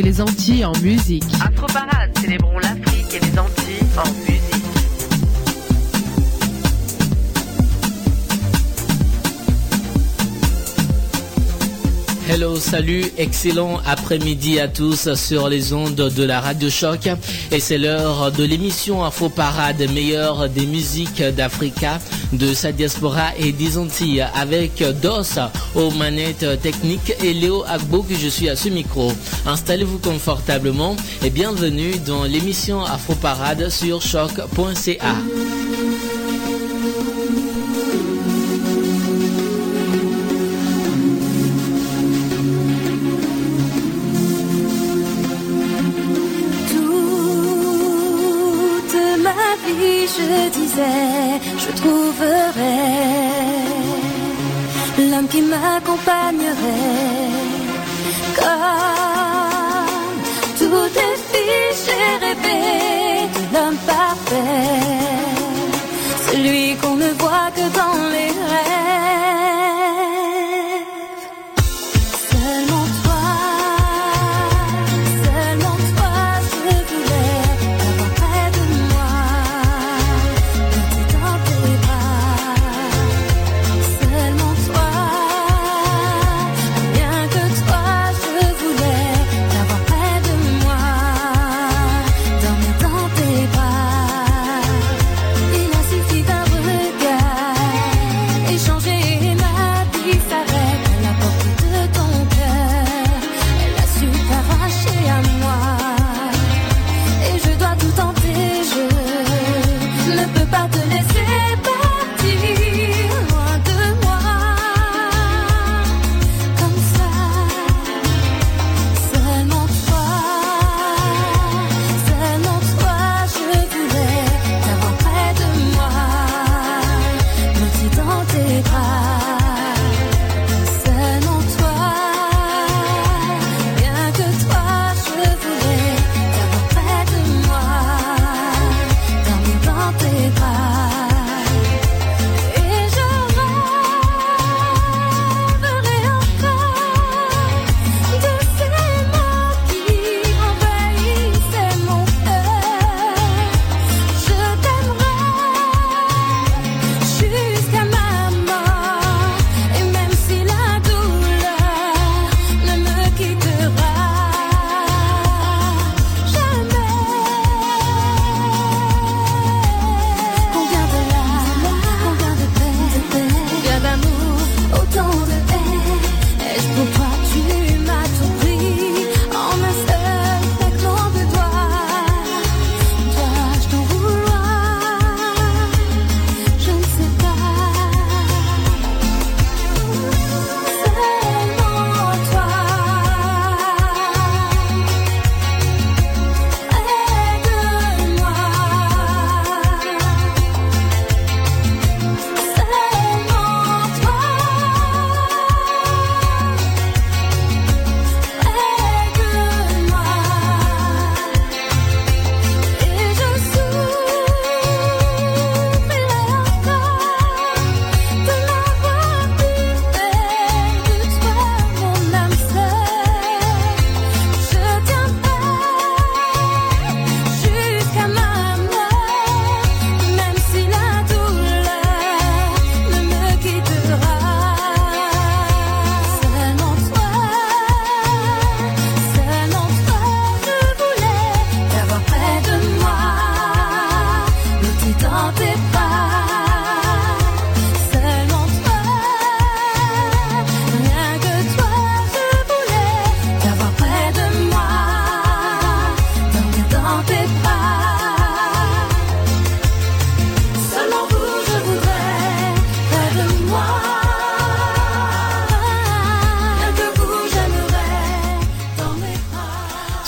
et les Antilles en musique. Afro Parade, célébrons l'Afrique et les Antilles en musique. Hello, salut, excellent après-midi à tous sur les ondes de la Radio Choc. Et c'est l'heure de l'émission Info Parade, meilleure des musiques d'Africa, de sa diaspora et des Antilles, avec DOS aux manettes techniques et Léo Agbo que je suis à ce micro. Installez-vous confortablement et bienvenue dans l'émission Afro Parade sur choc.ca. je disais, je trouverai l'homme qui m'accompagnerait. Comme toutes les filles, j'ai rêvé l'homme parfait, celui qu'on ne voit que dans les rêves.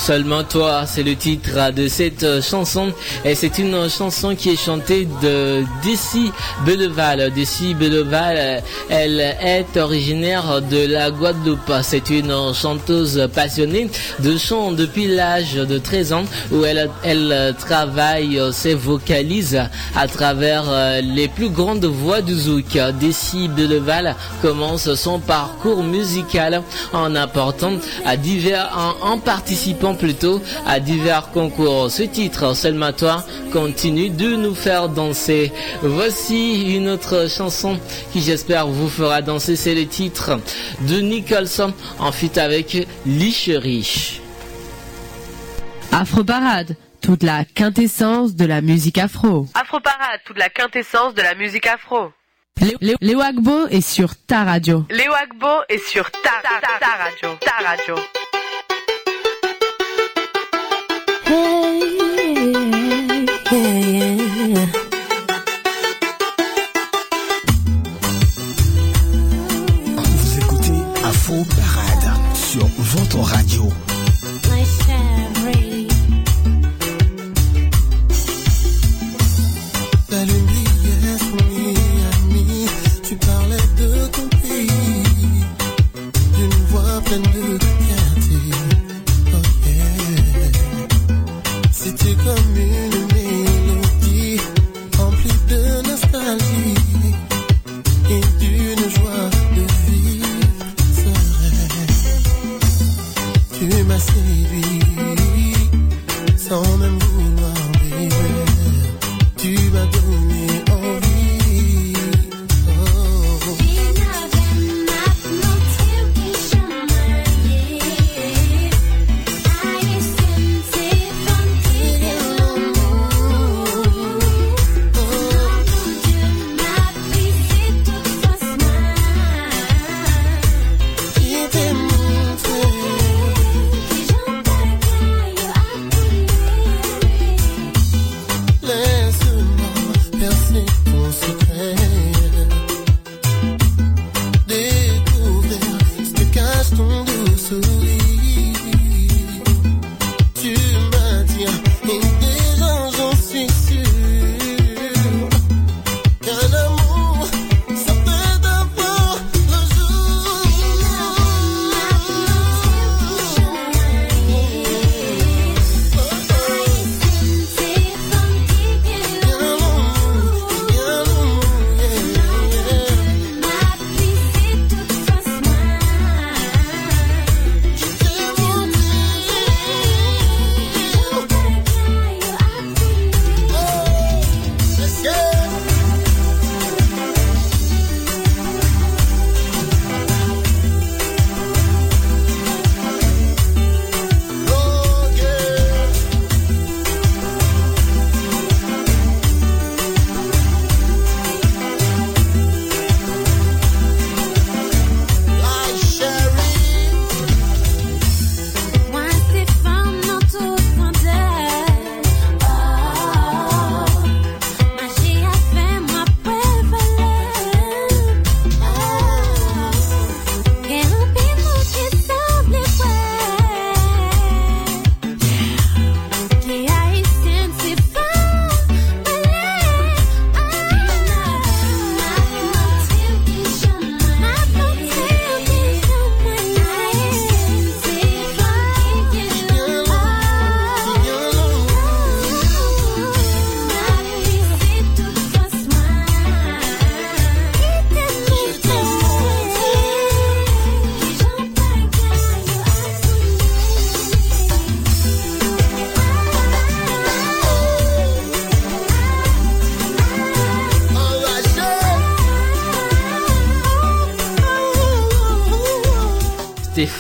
Seulement toi, c'est le titre de cette chanson. Et c'est une chanson qui est chantée de Dessy Belleval. Dessy Belleval, elle est originaire de la Guadeloupe. C'est une chanteuse passionnée de chant depuis l'âge de 13 ans où elle, travaille ses vocalises à travers les plus grandes voix du zouk. Dessy Belleval commence son parcours musical en apportant à divers, en participant plutôt à divers concours. Ce titre, Seulement toi, continue de nous faire danser. Voici une autre chanson qui j'espère vous fera danser. C'est le titre de Nicholson en fit avec Licherie. Afro Parade, toute la quintessence de la musique afro. Afro Parade, toute la quintessence de la musique afro. Léo, Léo Agbo est sur ta radio. Léo Agbo est sur ta, ta, ta, ta radio. Ta radio. Vous écoutez Afro Parade sur votre radio. Tu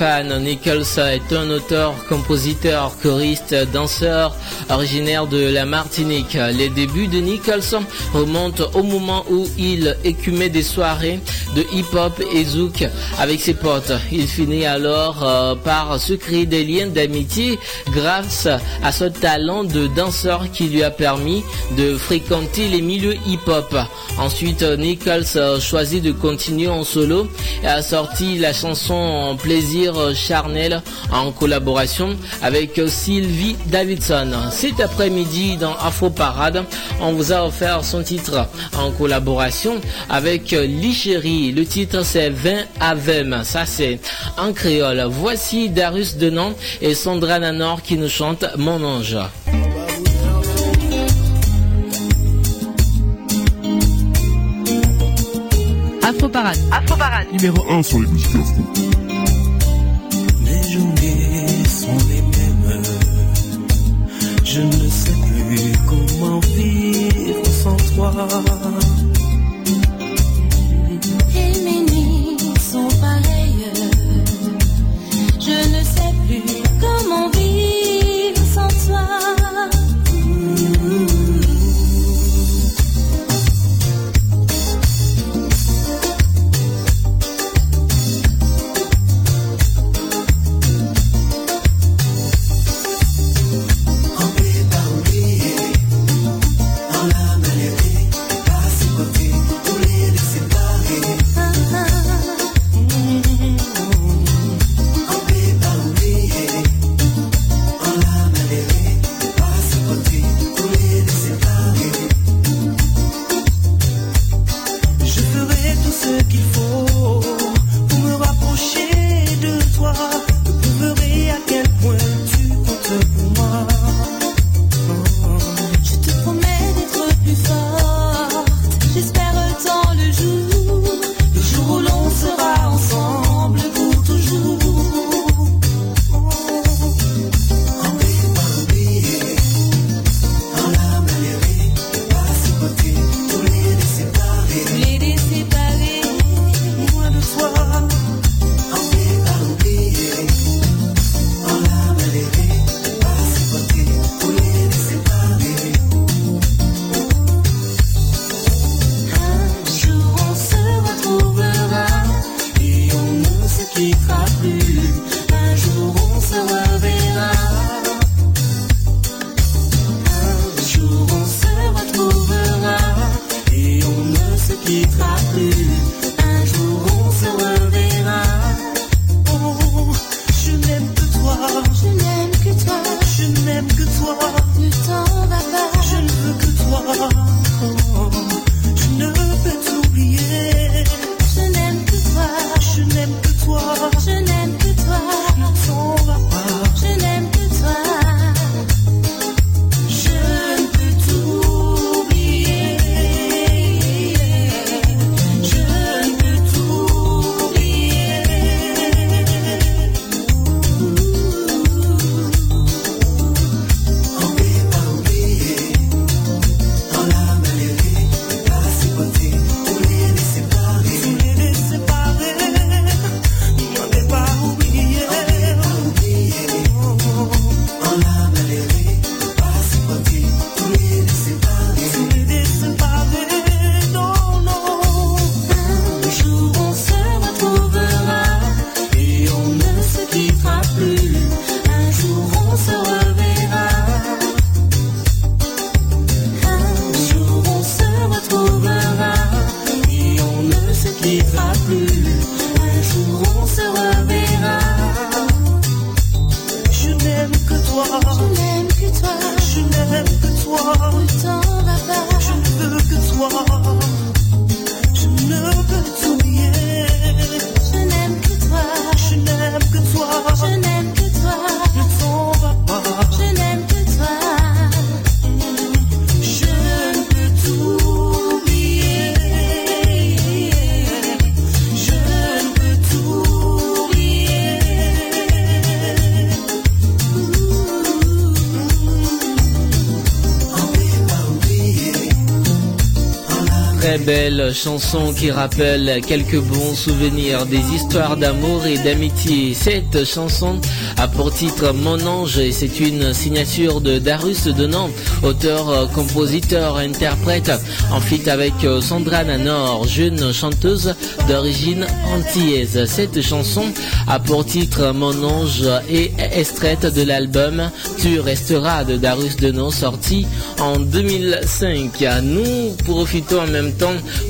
Stéphane Nichols est un auteur, compositeur, choriste, danseur originaire de la Martinique. Les débuts de Nichols remontent au moment où il écumait des soirées de hip-hop et zouk avec ses potes. Il finit alors euh, par se créer des liens d'amitié grâce à ce talent de danseur qui lui a permis de fréquenter les milieux hip-hop. Ensuite, Nichols euh, choisit de continuer en solo et a sorti la chanson Plaisir charnel en collaboration avec Sylvie Davidson. Cet après-midi, dans Afro Parade, on vous a offert son titre en collaboration avec Lichérie le titre c'est 20 à 20. Ça c'est en créole. Voici Darus Denon et Sandra Nanor qui nous chantent Mon ange. Afro Parade. Afro Parade. Numéro 1 sur les musiques qui frappe. très belle chanson qui rappelle quelques bons souvenirs des histoires d'amour et d'amitié. Cette chanson a pour titre Mon ange et c'est une signature de Darus Denan, auteur, compositeur, interprète, en feat avec euh, Sandra Nanor, jeune chanteuse d'origine antillaise. Cette chanson a pour titre Mon ange et est extraite de l'album Tu resteras de Darus Denan sorti en 2005. Nous profitons en même temps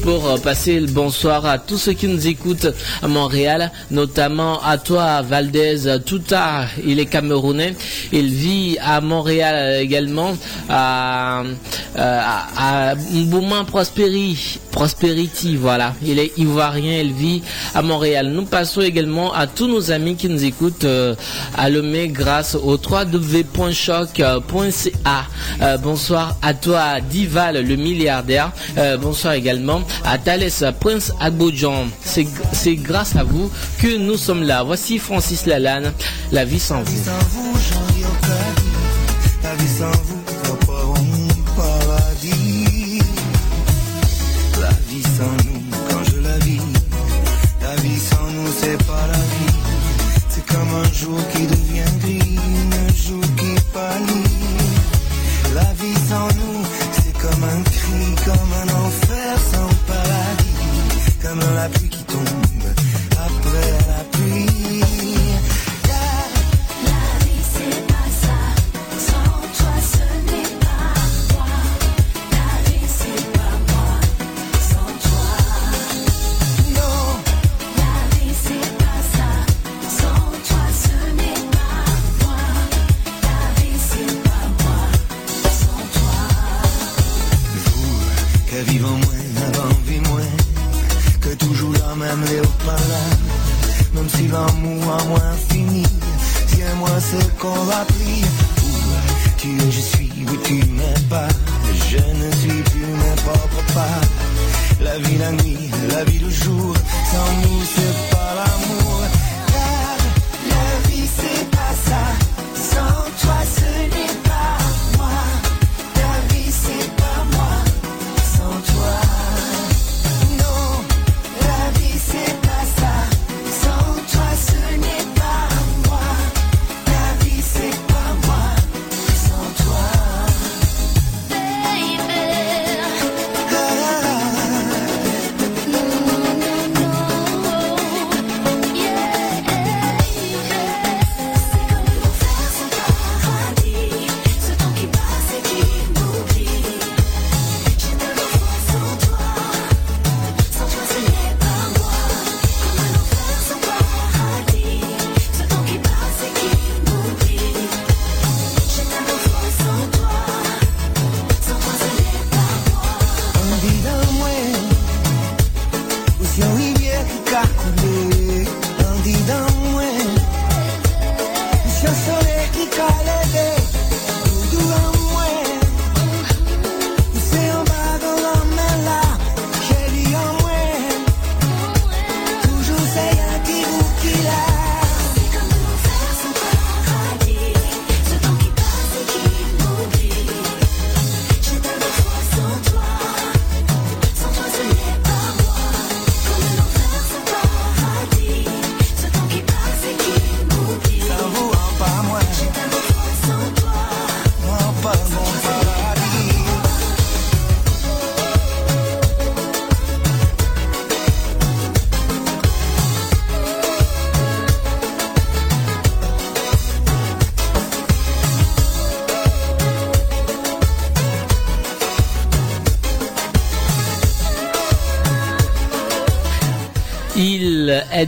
pour euh, passer le bonsoir à tous ceux qui nous écoutent à Montréal, notamment à toi, Valdez Touta. Il est camerounais. Il vit à Montréal également, à, euh, à, à Prosperity, voilà. Il est ivoirien, il vit à Montréal. Nous passons également à tous nos amis qui nous écoutent euh, à Lomé grâce au 3w.choc.ca. bonsoir à toi, Dival, le milliardaire. bonsoir bonsoir également à Thalès Prince Agbodjan. C'est grâce à vous que nous sommes là. Voici Francis Lalanne, La vie sans vous. La vie sans vous, un jour qui devient gris, un jour qui pâlit. La vie sans nous,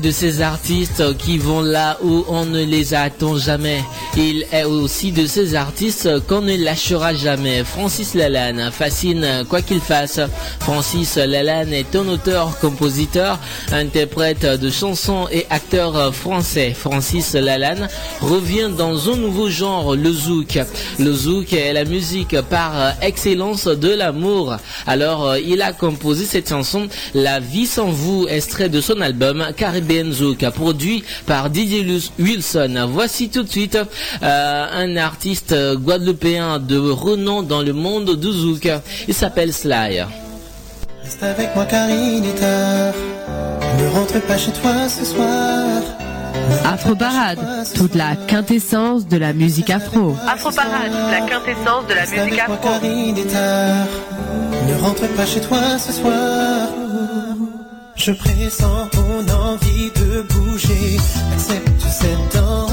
De ces artistes qui vont là où on ne les attend jamais. Il est aussi de ces artistes qu'on ne lâchera jamais. Francis Lalanne fascine quoi qu'il fasse. Francis Lalanne est un auteur, compositeur, interprète de chansons et acteur français. Francis Lalanne revient dans un nouveau genre, le zouk. Le zouk est la musique par excellence de l'amour. Alors, euh, il a composé cette chanson La vie sans vous, extrait de son album Caribbean Zouk, produit par Didier Wilson. Voici tout de suite un artiste euh, guadeloupéen de renom dans le monde du zouk. Il s'appelle Sly. Reste avec moi car il est tard. Ne rentre pas chez toi ce soir. Afro Parade, toute la quintessence de la musique afro. Afro Parade, la quintessence de la Reste musique avec moi afro. car il est tard. Ne rentre pas chez toi ce soir. Je pressens ton envie de bouger. Accepte cette danse.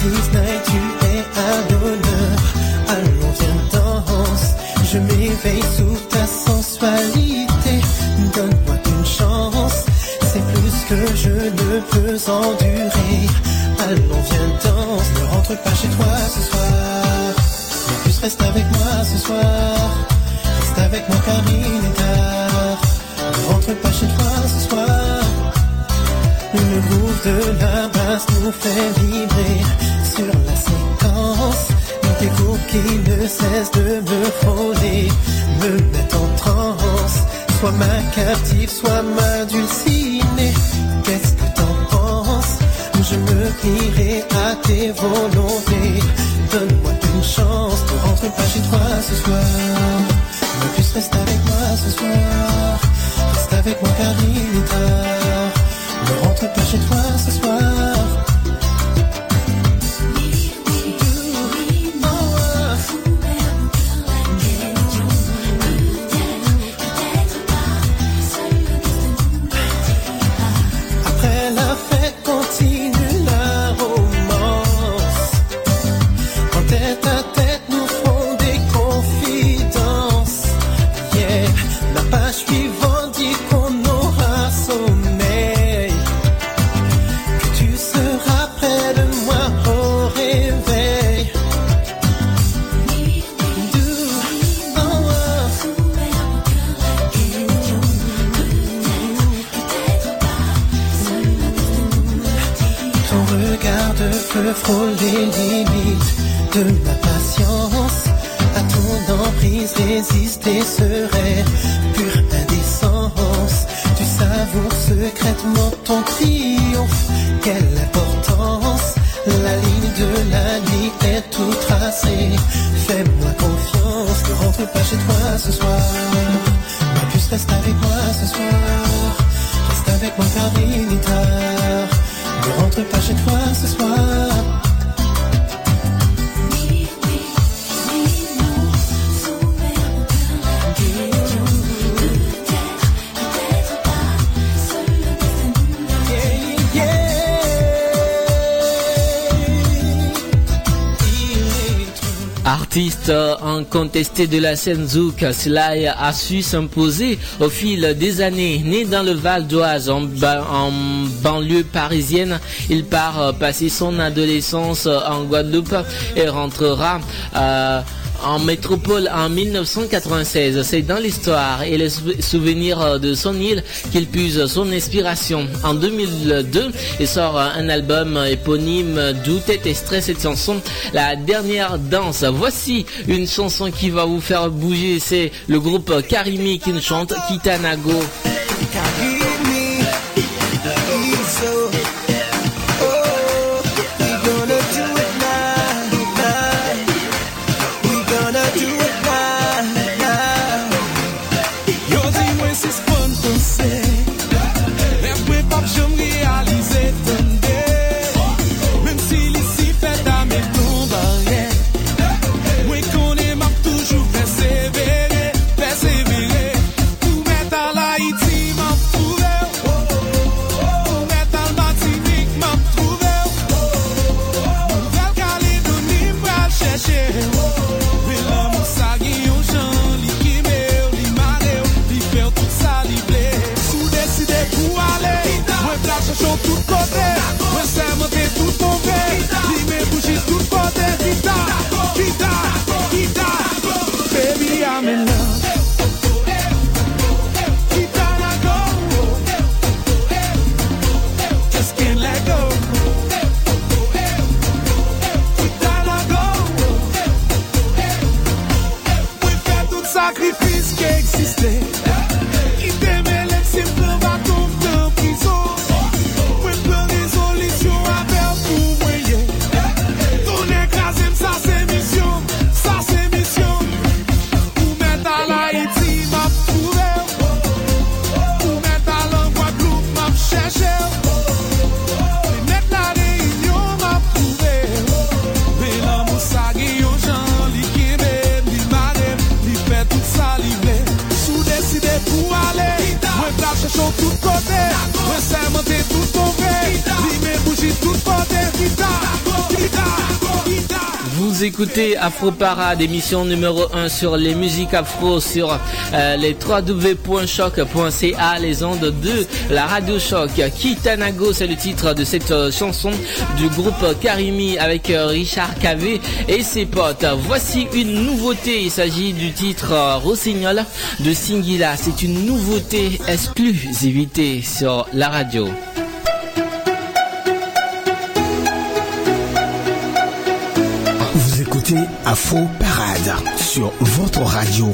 Disney, tu es à l'honneur. Allons, viens, danse. Je m'éveille sous ta sensualité. Donne-moi une chance. C'est plus que je ne peux endurer. Allons, viens, danse. Ne rentre pas chez toi ce soir. Mais plus, reste avec moi ce soir. Reste avec moi car il est tard. Ne rentre pas chez toi ce soir. Le groove de la basse nous fait vibrer sur la séquence. Des groupes qui ne cessent de me frôler, me mettent en transe. Soit ma captive, soit ma dulcinée. Qu'est-ce que t'en penses? Je me plierai à tes volontés. Donne-moi une chance, ne rentre pas chez toi ce soir. Mais plus reste avec moi ce soir. Reste avec moi car il est tard. Toi ce soir. Reste avec moi ce soir. Reste avec moi car il est tard. Ne rentre pas chez toi ce soir. Trop Artiste euh, incontesté de la scène zouk, Sly a su s'imposer au fil des années. Né dans le Val d'Oise, en, en banlieue parisienne, il part passer son adolescence en Guadeloupe et rentrera euh, en métropole en 1996. C'est dans l'histoire et les sou- souvenirs euh, de son île qu'il puise son inspiration. En 2002, il sort euh, un album éponyme d'où est extrait cette chanson, La dernière danse. Voici une chanson qui va vous faire bouger. C'est le groupe Karimi qui nous chante Kitanago. Afro Parade, émission numéro 1 sur les musiques afro sur euh, les www.choc.ca, les ondes de la radio Choc. Kitanago, c'est le titre de cette euh, chanson du groupe Karimi avec euh, Richard Cavé et ses potes. Voici une nouveauté, il s'agit du titre euh, Rossignol de Singila. C'est une nouveauté exclusivité sur la radio. Afro Parade sur votre radio.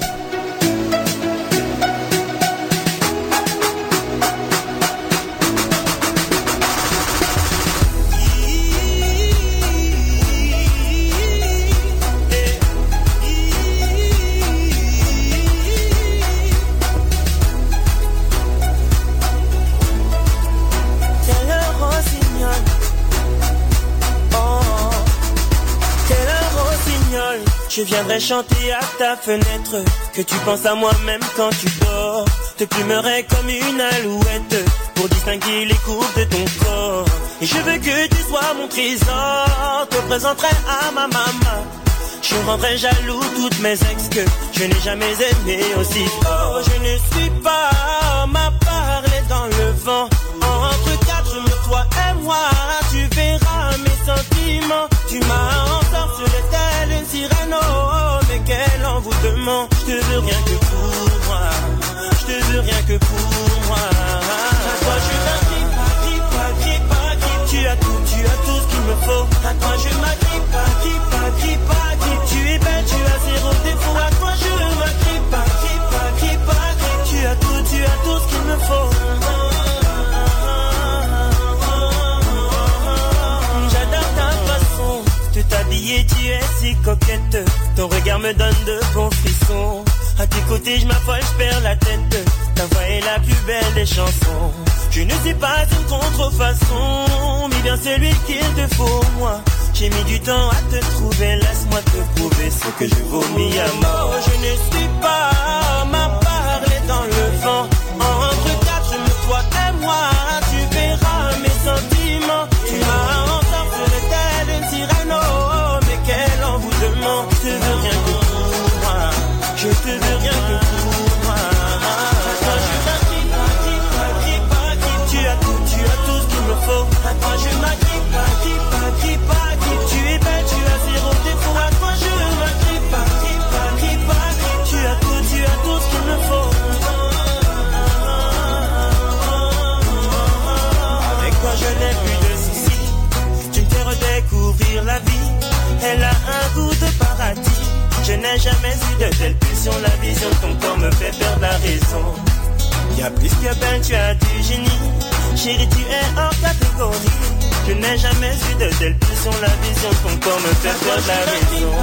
Viendrai chanter à ta fenêtre. Que tu penses à moi même quand tu dors. Te plumerai comme une alouette. Pour distinguer les courbes de ton corps. Et je veux que tu sois mon trésor. Te présenterai à ma maman. Je rendrai jaloux toutes mes ex que je n'ai jamais aimé aussi fort. Je ne suis pas ma parler dans le vent. Ton regard me donne de bons frissons. À tes côtés, je m'affole, je perds la tête. Ta voix est la plus belle des chansons. Je ne suis pas une contrefaçon, mais bien celui qu'il te faut, moi. J'ai mis du temps à te trouver, laisse-moi te prouver ce que je vomis à mort. Je ne suis pas ma jamais eu de telle pulsion La vision ton corps me fait perdre la raison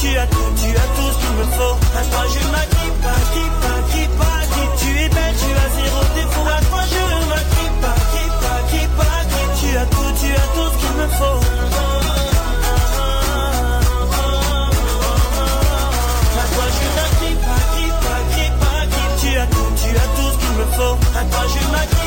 tu as tout, tu as tout ce qu'il me faut. À toi je m'agrippe, agrippe, agrippe, agrippe. Tu es belle, tu as zéro défaut. À toi je m'agrippe, agrippe, agrippe, agrippe. Tu as tout, tu as tout ce qu'il me faut. À toi je m'agrippe, agrippe, agrippe, agrippe. Tu as tout, tu as tout ce qu'il me faut. À toi je m'agrippe,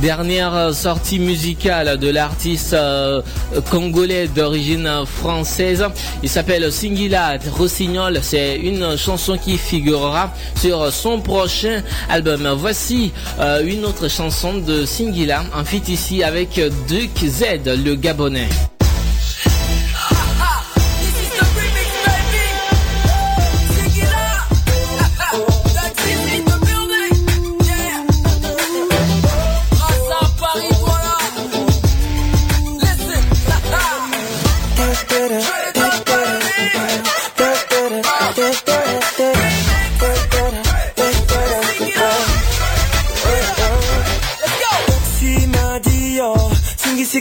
Dernière sortie musicale de l'artiste euh, congolais d'origine française. Il s'appelle Singila Rossignol. C'est une chanson qui figurera sur son prochain album. Voici euh, une autre chanson de Singila en feat ici avec Duke Z, le Gabonais.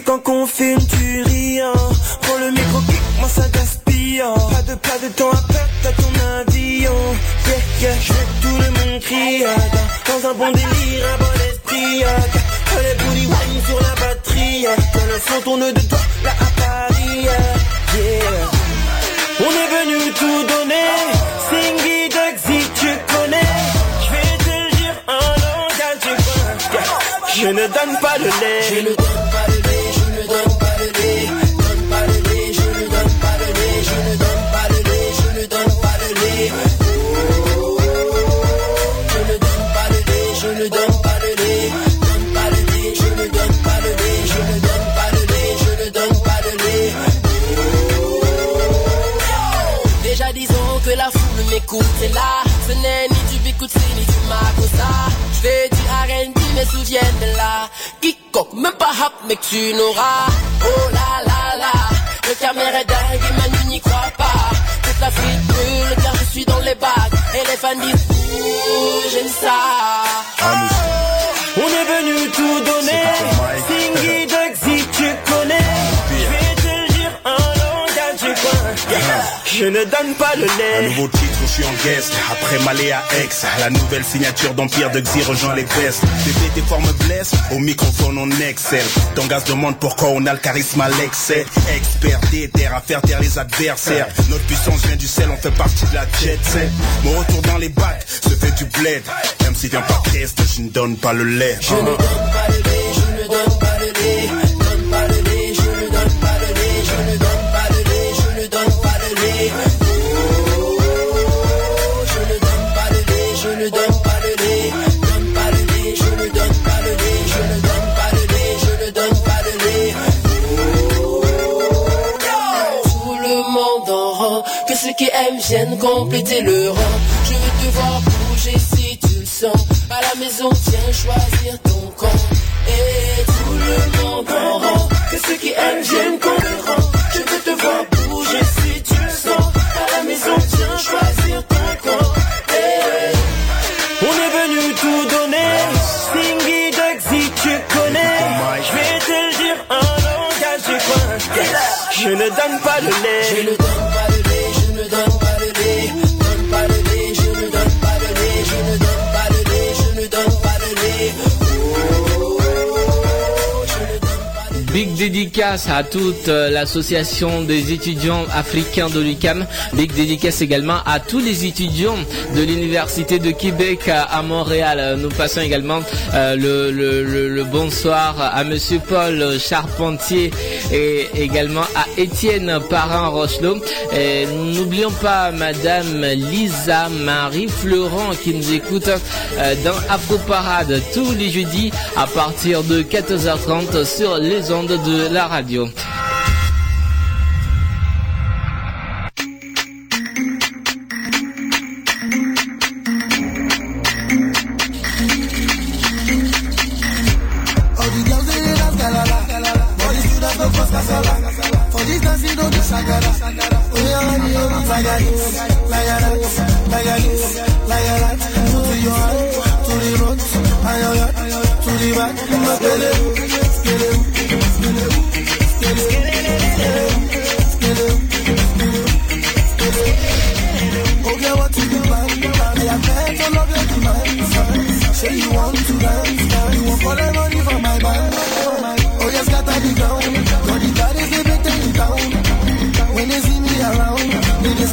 Quand qu'on fait une tuerie. hein. Prends le micro, kick, moi ça gaspille. hein. Pas de, pas de temps à perdre, t'as ton avion. Yeah, yeah, je veux que tout le monde crie. dans un bon délire, mais que tu n'auras Oh là là là Le caméra est dingue Manu n'y croit pas. Toute la fille brûle car je suis dans les bacs Et les fans disent j'aime ça Je ne donne pas le Un lait nouveau titre, je suis en guest. Après Malé à Aix, la nouvelle signature d'Empire de Xy rejoint les vestes. Bébé, tes formes blessent, au microphone on excelle. Ton gaz demande pourquoi on a le charisme à l'excès. Expert déter à faire taire les adversaires. Notre puissance vient du sel, on fait partie de la jet set. Mon retour dans les bacs se fait du bled. Même si vient pas Crest, je ne donne pas le lait. Je ne donne pas le lait, compléter le rang. Je veux te voir bouger si tu le sens. À la maison viens choisir ton camp. Et tout le monde en rang Que ceux qui aiment viennent compléter le rang Je veux te voir bouger si tu le sens. À la maison viens choisir ton camp. On est venu tout donner. Singy Dugsy tu connais. Je vais te le dire en langage du coin. Je ne donne pas de lait. Je ne donne pas dédicace à toute euh, l'association des étudiants africains de l'UCAM. Big dédicace également à tous les étudiants de l'Université de Québec à, Montréal. Euh, Nous passons également euh, le, bonsoir à Monsieur Paul Charpentier et également à Étienne Parent-Rochelot. Et N'oublions pas Madame Lisa Marie Florent qui nous écoute dans Afro Parade tous les jeudis à partir de 14h30 sur les ondes de la radio. All the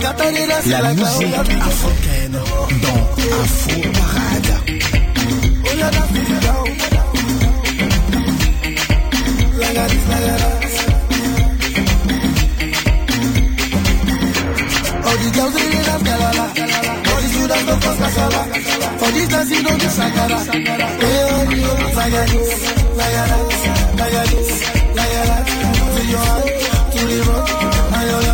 the La musique africaine dans Afro Parade. Oh, the. All the girls they dance galala. All the students go cause kasala. For this dance you don't do sagara. Oh, you like a this, like a that, like a this, like a that. To your hand, to the road,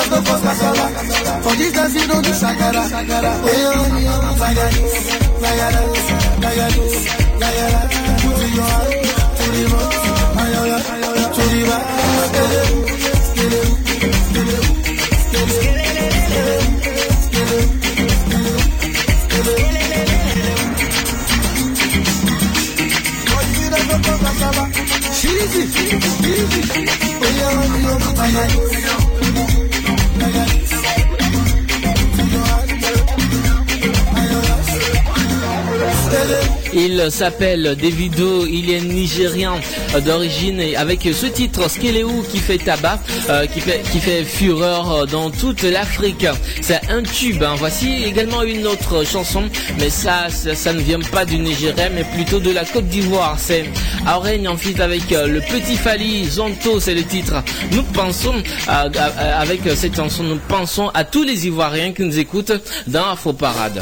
Shagara, go for kasala. For this dance, you don't do shagara. Oh, yeah, Zaganis, Zaganis, Zaganis, Zagara. To the yard, to the road, Ayoya, to the back. Skelewu, skelewu, skelewu, skelewu. She's easy, easy. Oh yeah, I'm not Il s'appelle Davido, il est nigérien d'origine avec ce titre Skeleu qui fait tabac, euh, qui, fait, qui fait fureur dans toute l'Afrique. C'est un tube. Hein. Voici également une autre chanson, mais ça, ça, ne vient pas du Nigeria, mais plutôt de la Côte d'Ivoire. C'est Aurègne en fit avec euh, le petit Fali, Zonto, c'est le titre. Nous pensons, avec cette chanson, nous pensons à tous les Ivoiriens qui nous écoutent dans Afro Parade.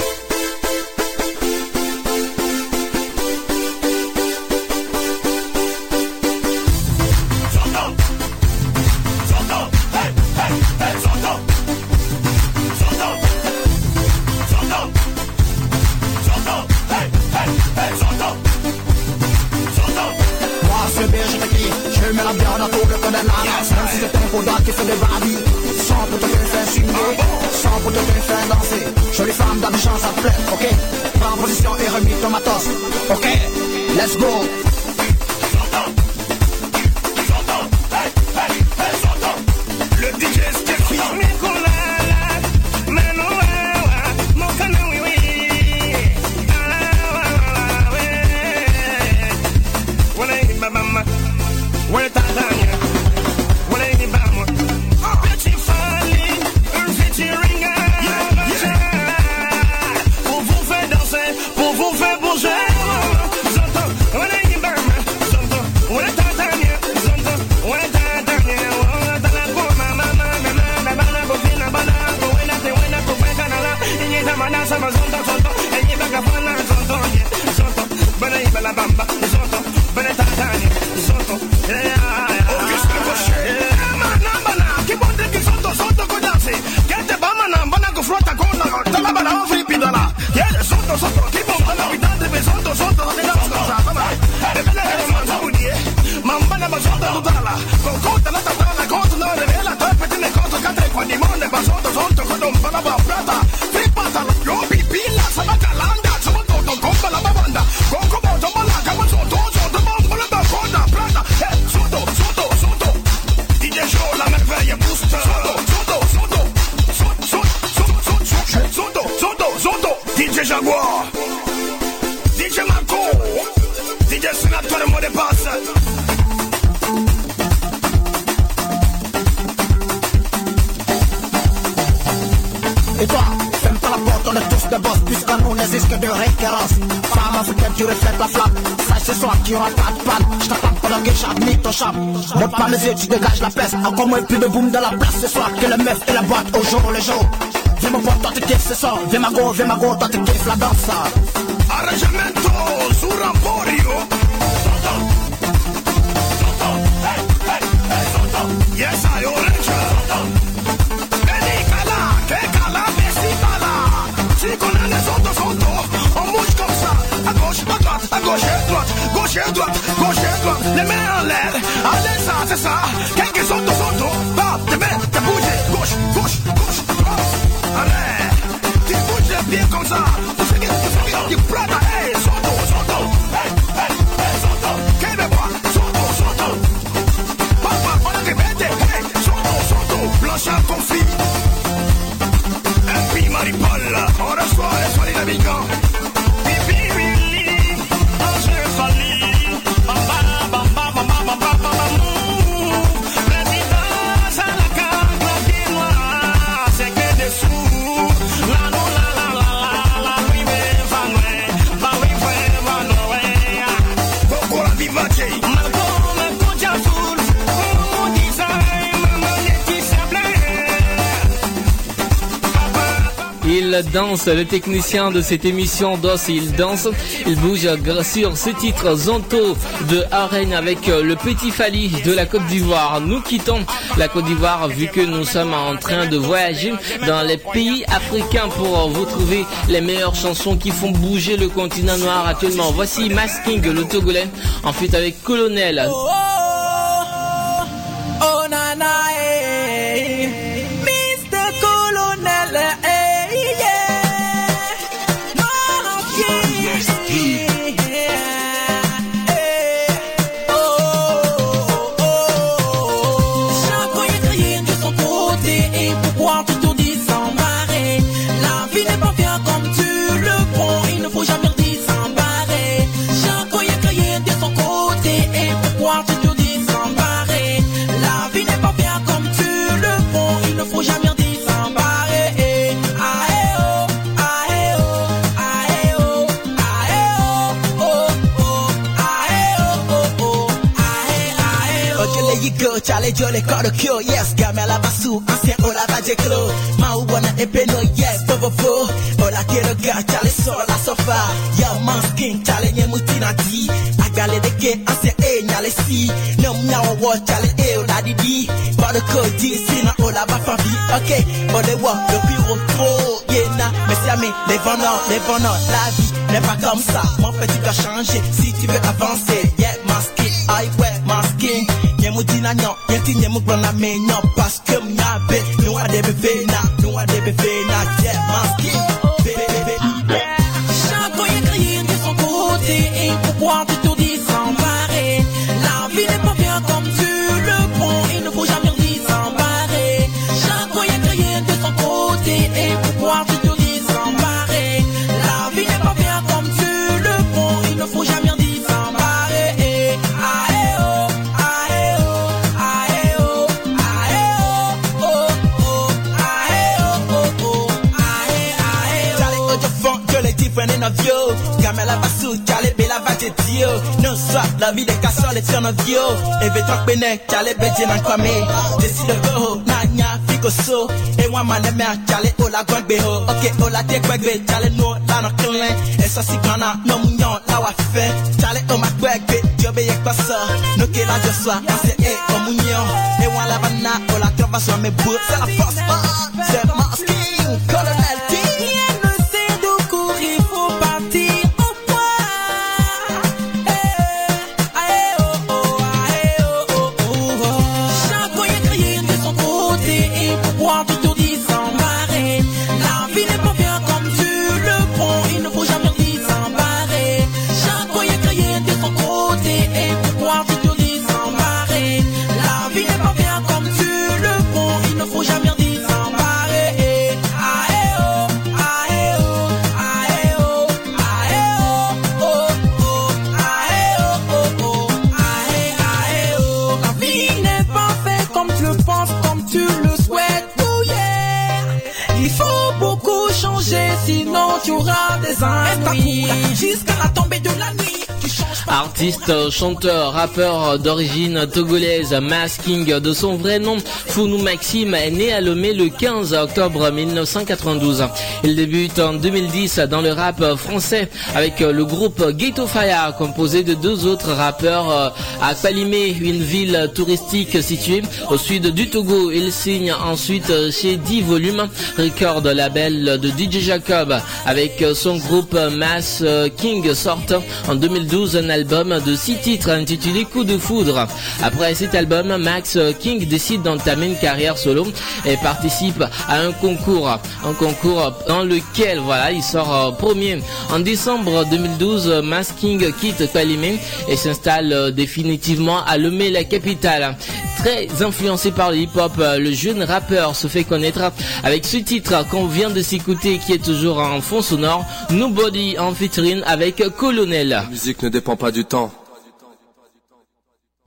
gauche et droite, gauche et droite, gauche et droite, les mains en l'air, allez ça, c'est ça, quelques sont de son dos, pas de t'as bougé, gauche, gauche, gauche, droite, en tu bouges les pieds comme ça, tu sais que tu prends ta Danse. Le technicien de cette émission danse, il danse. Il bouge gra- sur ce titre Zonto de Arène avec euh, le petit Fali de la Côte d'Ivoire. Nous quittons la Côte d'Ivoire vu que nous sommes en train de voyager dans les pays africains pour euh, vous trouver les meilleures chansons qui font bouger le continent noir actuellement. Voici Masking, le Togolais, en fuite avec Colonel. Oh Yigo, chale jole kodo kyo Yes, game la basu, ancien ola vaje klo Ma wana epeno, yes, bobo fo Ola kero ga, chale so la sofa. Yo, man skin, chale nye mutina di. Agale de ke, ancien e, nyale si. No mnyawa wo, chale e, ola di di. Ko di, sina ola ba favi Ok, ole wo, le bureau trop Yeah, na, merci à mes, les vendants, les vendants La vie n'est pas comme ça. Mon tu dois changer si tu veux avancer. Yeah, mu jina nyɔ yɛti nyɛ mu gblɔna mi nyɔ paske mu nya be nuwa de be fe na nuwa de be fe na jɛ. La vaje dio Non soit, la vie de casson les turn of you Eve trak bene, chale beje nan kwame Decide go, na nya figo so. E wan man me chale ola gwan be ho Ok, ola te kwek be, chale no la no klen E so si gana, no munyon la wa fe Chale o ma kwek be, yo be yek pasa No ke la jo swa, ase e o munyon E wan la bana, ola trova so me bout C'est la man, c'est masking Colonel Chanteur, rappeur d'origine togolaise, Masking, de son vrai nom, Founou Maxime, est né à Lomé le 15 octobre 1992. Il débute en 2010 dans le rap français avec le groupe Ghetto Fire, composé de deux autres rappeurs euh, à Palimé, une ville touristique située au sud du Togo. Il signe ensuite chez 10 volumes, record label de DJ Jacob, avec son groupe Mass King sort en 2012 un album de six titres intitulé Coup de foudre. Après cet album, Max King décide d'entamer une carrière solo et participe à un concours, un concours dans lequel voilà, il sort euh, premier. En décembre 2012, Max King quitte Palimé et s'installe euh, définitivement à Lomé, la capitale. Très influencé par le hip-hop, euh, le jeune rappeur se fait connaître avec ce titre qu'on vient de s'écouter qui est toujours en fond sonore, Nobody en featuring avec Colonel. La musique ne dépend pas du temps,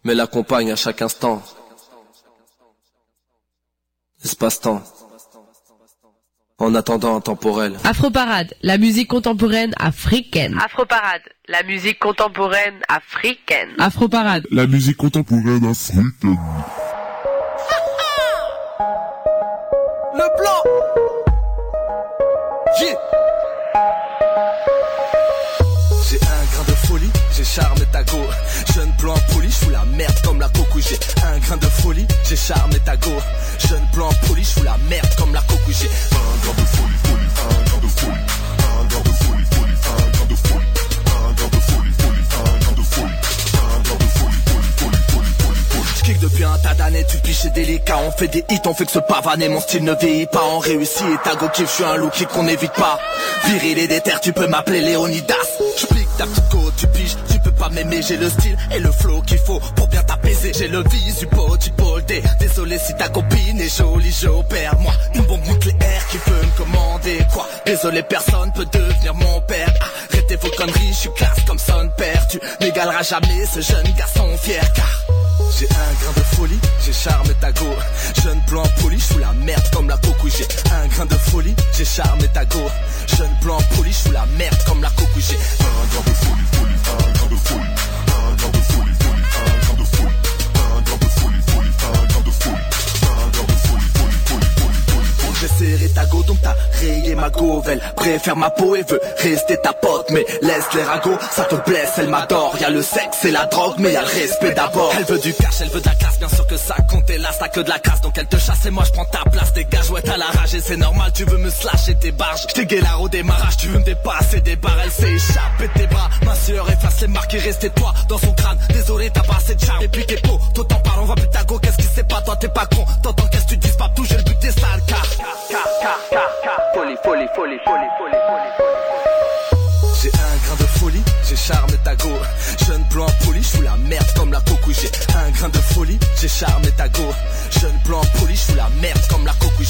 mais l'accompagne à chaque instant. Espace-temps. En attendant un temporel. Afroparade, la musique contemporaine africaine. Afroparade, la musique contemporaine africaine. Afroparade. La musique contemporaine africaine. Le plan Yeah. J'ai un grain de folie, j'ai charme et tago. Jeune plan poli, j'fous la merde comme la cocou. J'ai un grain de folie, j'ai charme et tago. Jeune plan poli, j'fous la merde comme la cocou. J'ai un grain de folie, folie, un grain de folie. Folie, folie, folie. Folie, folie, folie. Folie, folie, folie, folie, folie, folie. Depuis un tas d'années, tu piches délicat. On fait des hits, on fait que se pavaner. Mon style ne vieillit pas, on réussit. Et tago kiff, j'suis un look qu'on n'évite pas. Viril et déter, tu peux m'appeler Léonidas. J'plique ta petite côte, tu piges, pas m'aimer. J'ai le style et le flow qu'il faut pour bien t'apaiser. J'ai le visu tu poldé. Désolé si ta copine est jolie, j'opère. Moi, une bombe nucléaire qui peut me commander quoi? Désolé, personne peut devenir mon père. Arrêtez vos conneries, je suis classe comme son père. Tu n'égaleras jamais ce jeune garçon fier car. J'ai un grain de folie, j'ai charme et tago. Jeune plan poli, j'fous la merde comme la cocou. J'ai un grain de folie, j'ai charme et tago. Jeune plan poli, j'fous la merde comme la cocou. J'ai un grain de folie, folie, de folie. Un grain de folie, folie, un grain de folie. Un grain de folie, folie, un grain de folie. Un grain de folie, folie, folie, folie, folie, folie. J'ai serré ta go donc t'as rayé ma govelle Préfère ma peau et veut rester ta pote Mais laisse les ragots, ça te blesse, elle m'adore Y'a le sexe et la drogue mais y'a le respect d'abord Elle veut du cash, elle veut de la classe Bien sûr que ça compte et là ça que de la casse Donc elle te chasse et moi je prends ta place Dégage, ouais t'as la rage et c'est normal Tu veux me slasher tes barges J't'ai guélard au démarrage, tu veux me dépasser des barres Elle s'est échappée de tes bras les marques et restez toi dans son crâne Désolé t'as pas assez de charme Et puis qu'est beau, toi t'en parles on va plus ta go Qu'est-ce qui c'est pas? Toi t'es pas con T'entends qu'est-ce que tu dis pas toucher le but des sales car Folie, folie, folie, folie, folie, folie. J'ai un grain de folie, j'ai charme et tago. Jeune plan poli, j'fous la merde comme la cocou. J'ai un grain de folie, j'ai charme et tago. Jeune plan poli, j'fous la merde comme la cocou.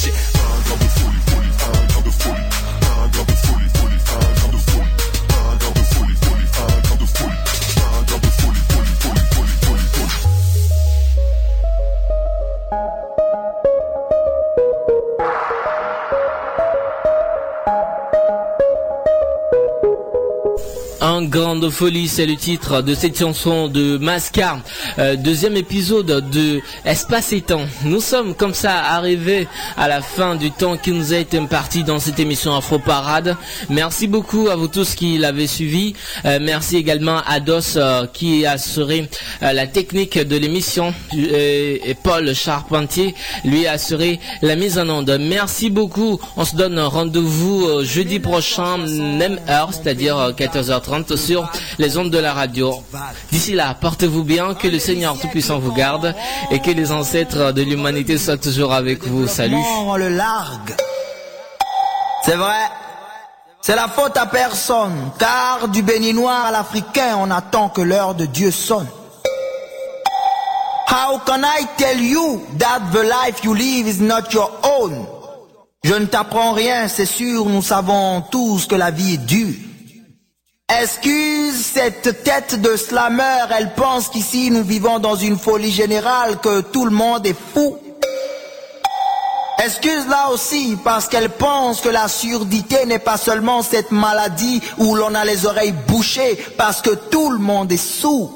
Un grand de folie, c'est le titre de cette chanson de Mascar, euh, deuxième épisode de Espace et Temps. Nous sommes comme ça arrivés à la fin du temps qui nous a été imparti dans cette émission Afro Parade. Merci beaucoup à vous tous qui l'avez suivi. Euh, merci également à Dos euh, qui a assuré la technique de l'émission et Paul Charpentier lui a assuré la mise en onde. Merci beaucoup. On se donne rendez-vous jeudi prochain, même heure, c'est-à-dire euh, 14h30 sur les ondes de la radio. D'ici là, portez-vous bien, que le Seigneur Tout-Puissant vous garde et que les ancêtres de l'humanité soient toujours avec vous. Salut. On le largue. C'est vrai. C'est la faute à personne, car du béninois à l'africain, on attend que l'heure de Dieu sonne. How can I tell you that the life you live is not your own? Je ne t'apprends rien, c'est sûr, nous savons tous que la vie est dure. Excuse cette tête de slammer, elle pense qu'ici nous vivons dans une folie générale, que tout le monde est fou. Excuse là aussi parce qu'elle pense que la surdité n'est pas seulement cette maladie où l'on a les oreilles bouchées parce que tout le monde est sourd.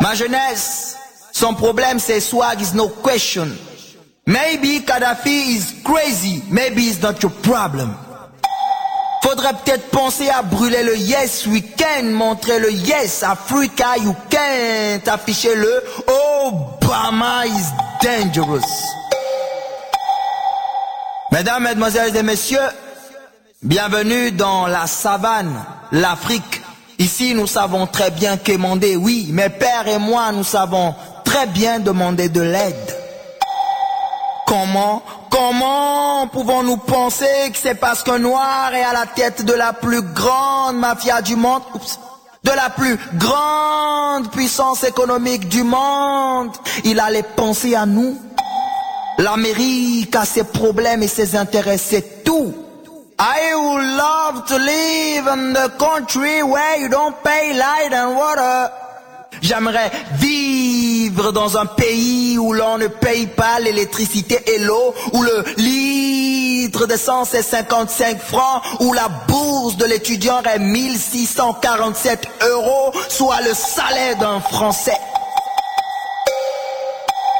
Ma jeunesse, son problème c'est swag is no question. Maybe Kadhafi is crazy, maybe it's not your problem. Faudrait peut-être penser à brûler le Yes Weekend, montrer le Yes Africa You Can't, afficher le Obama is dangerous. Mesdames, Mesdemoiselles et Messieurs, bienvenue dans la savane, l'Afrique. Ici, nous savons très bien quémander, oui, mes pères et moi, nous savons très bien demander de l'aide. Comment, comment pouvons-nous penser que c'est parce qu'un noir est à la tête de la plus grande mafia du monde, oups, de la plus grande puissance économique du monde, il allait penser à nous L'Amérique a ses problèmes et ses intérêts, c'est tout. I would love to live in the country where you don't pay light and water. J'aimerais vivre dans un pays où l'on ne paye pas l'électricité et l'eau, où le litre d'essence est 55 francs, où la bourse de l'étudiant est 1647 euros, soit le salaire d'un Français.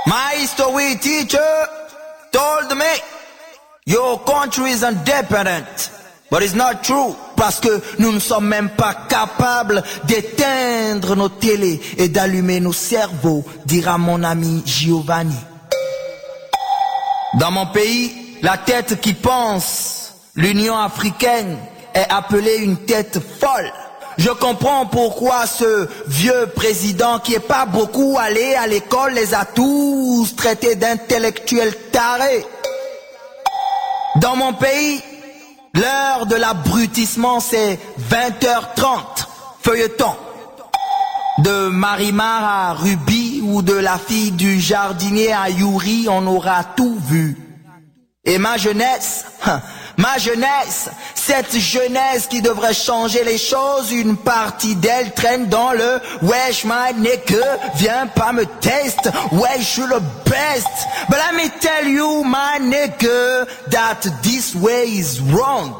My history teacher told me, Your country is independent. But it's not true. Parce que nous ne sommes même pas capables d'éteindre nos télés et d'allumer nos cerveaux, dira mon ami Giovanni. Dans mon pays, la tête qui pense, l'Union africaine, est appelée une tête folle. Je comprends pourquoi ce vieux président qui est pas beaucoup allé à l'école les a tous traités d'intellectuels tarés. Dans mon pays, l'heure de l'abrutissement c'est 20h30, feuilleton. De Marimar à Ruby ou de la fille du jardinier à Yuri, on aura tout vu. Et ma jeunesse, hein, ma jeunesse, cette jeunesse qui devrait changer les choses, une partie d'elle traîne dans le wesh my nigga, viens pas me test, wesh je le best. But let me tell you my nigga that this way is wrong.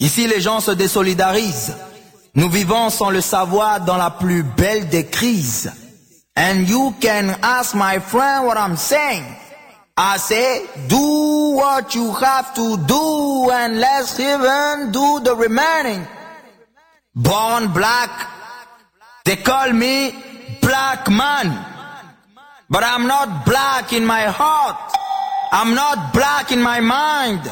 Ici les gens se désolidarisent. Nous vivons sans le savoir dans la plus belle des crises. And you can ask my friend what I'm saying. I say, do what you have to do and let's even do the remaining. Born black, they call me black man. But I'm not black in my heart. I'm not black in my mind.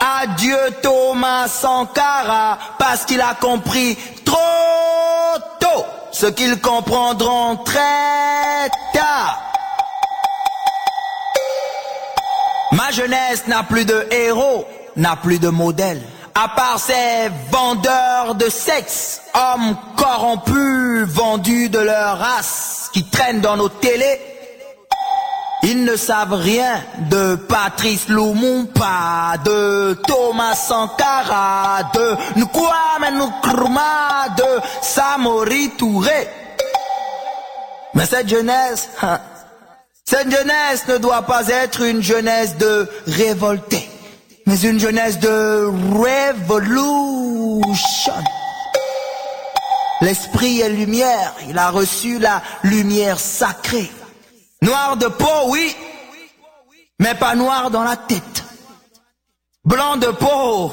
Adieu Thomas Sankara parce qu'il a compris trop tôt ce qu'ils comprendront très tard. Ma jeunesse n'a plus de héros, n'a plus de modèle. À part ces vendeurs de sexe, hommes corrompus, vendus de leur race, qui traînent dans nos télés, ils ne savent rien de Patrice Lumumba, de Thomas Sankara, de Nkwame Nkrumah, de Samori Touré. Mais cette jeunesse, hein, cette jeunesse ne doit pas être une jeunesse de révolté, mais une jeunesse de révolution. L'esprit est lumière, il a reçu la lumière sacrée. Noir de peau, oui, mais pas noir dans la tête. Blanc de peau,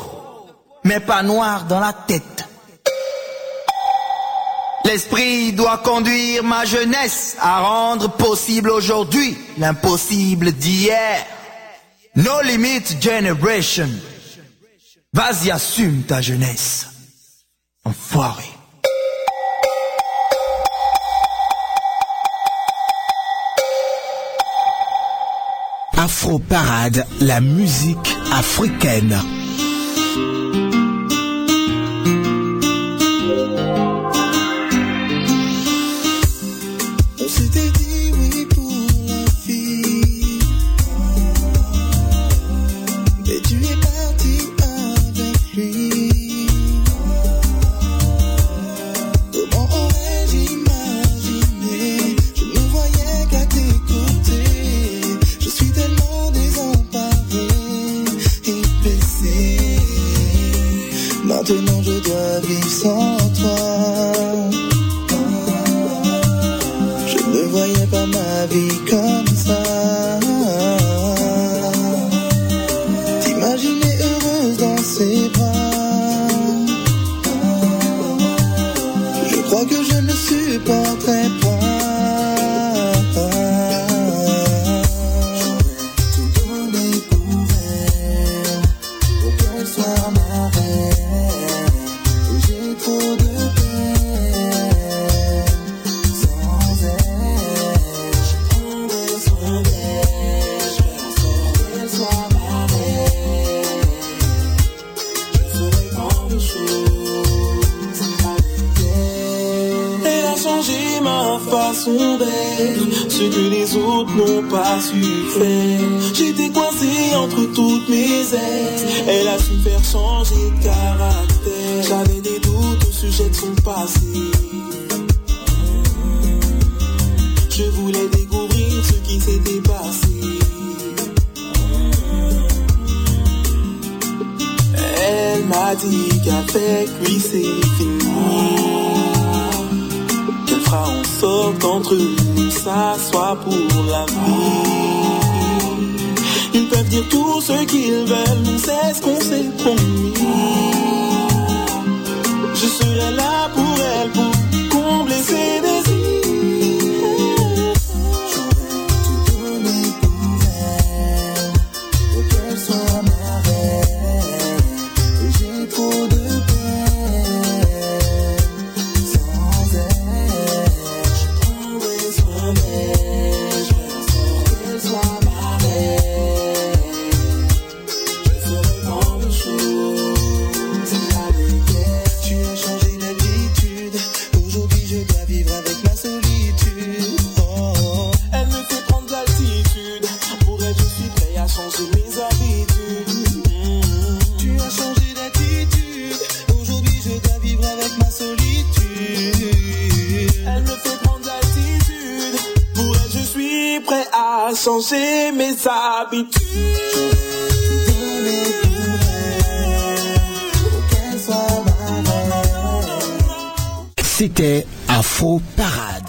mais pas noir dans la tête. L'esprit doit conduire ma jeunesse à rendre possible aujourd'hui l'impossible d'hier. No limit generation. Vas-y, assume ta jeunesse. Enfoiré. Afro Parade, la musique africaine. Pas su. J'étais coincé entre toutes mes ex, elle a su faire changer de caractère. J'avais des doutes au sujet de son passé. Je voulais découvrir ce qui s'était passé. Elle m'a dit qu'avec lui soit pour la vie. Ils peuvent dire tout ce qu'ils veulent, c'est ce qu'on s'est promis. Je serai là pour mes habitudes. C'était Afro Parade.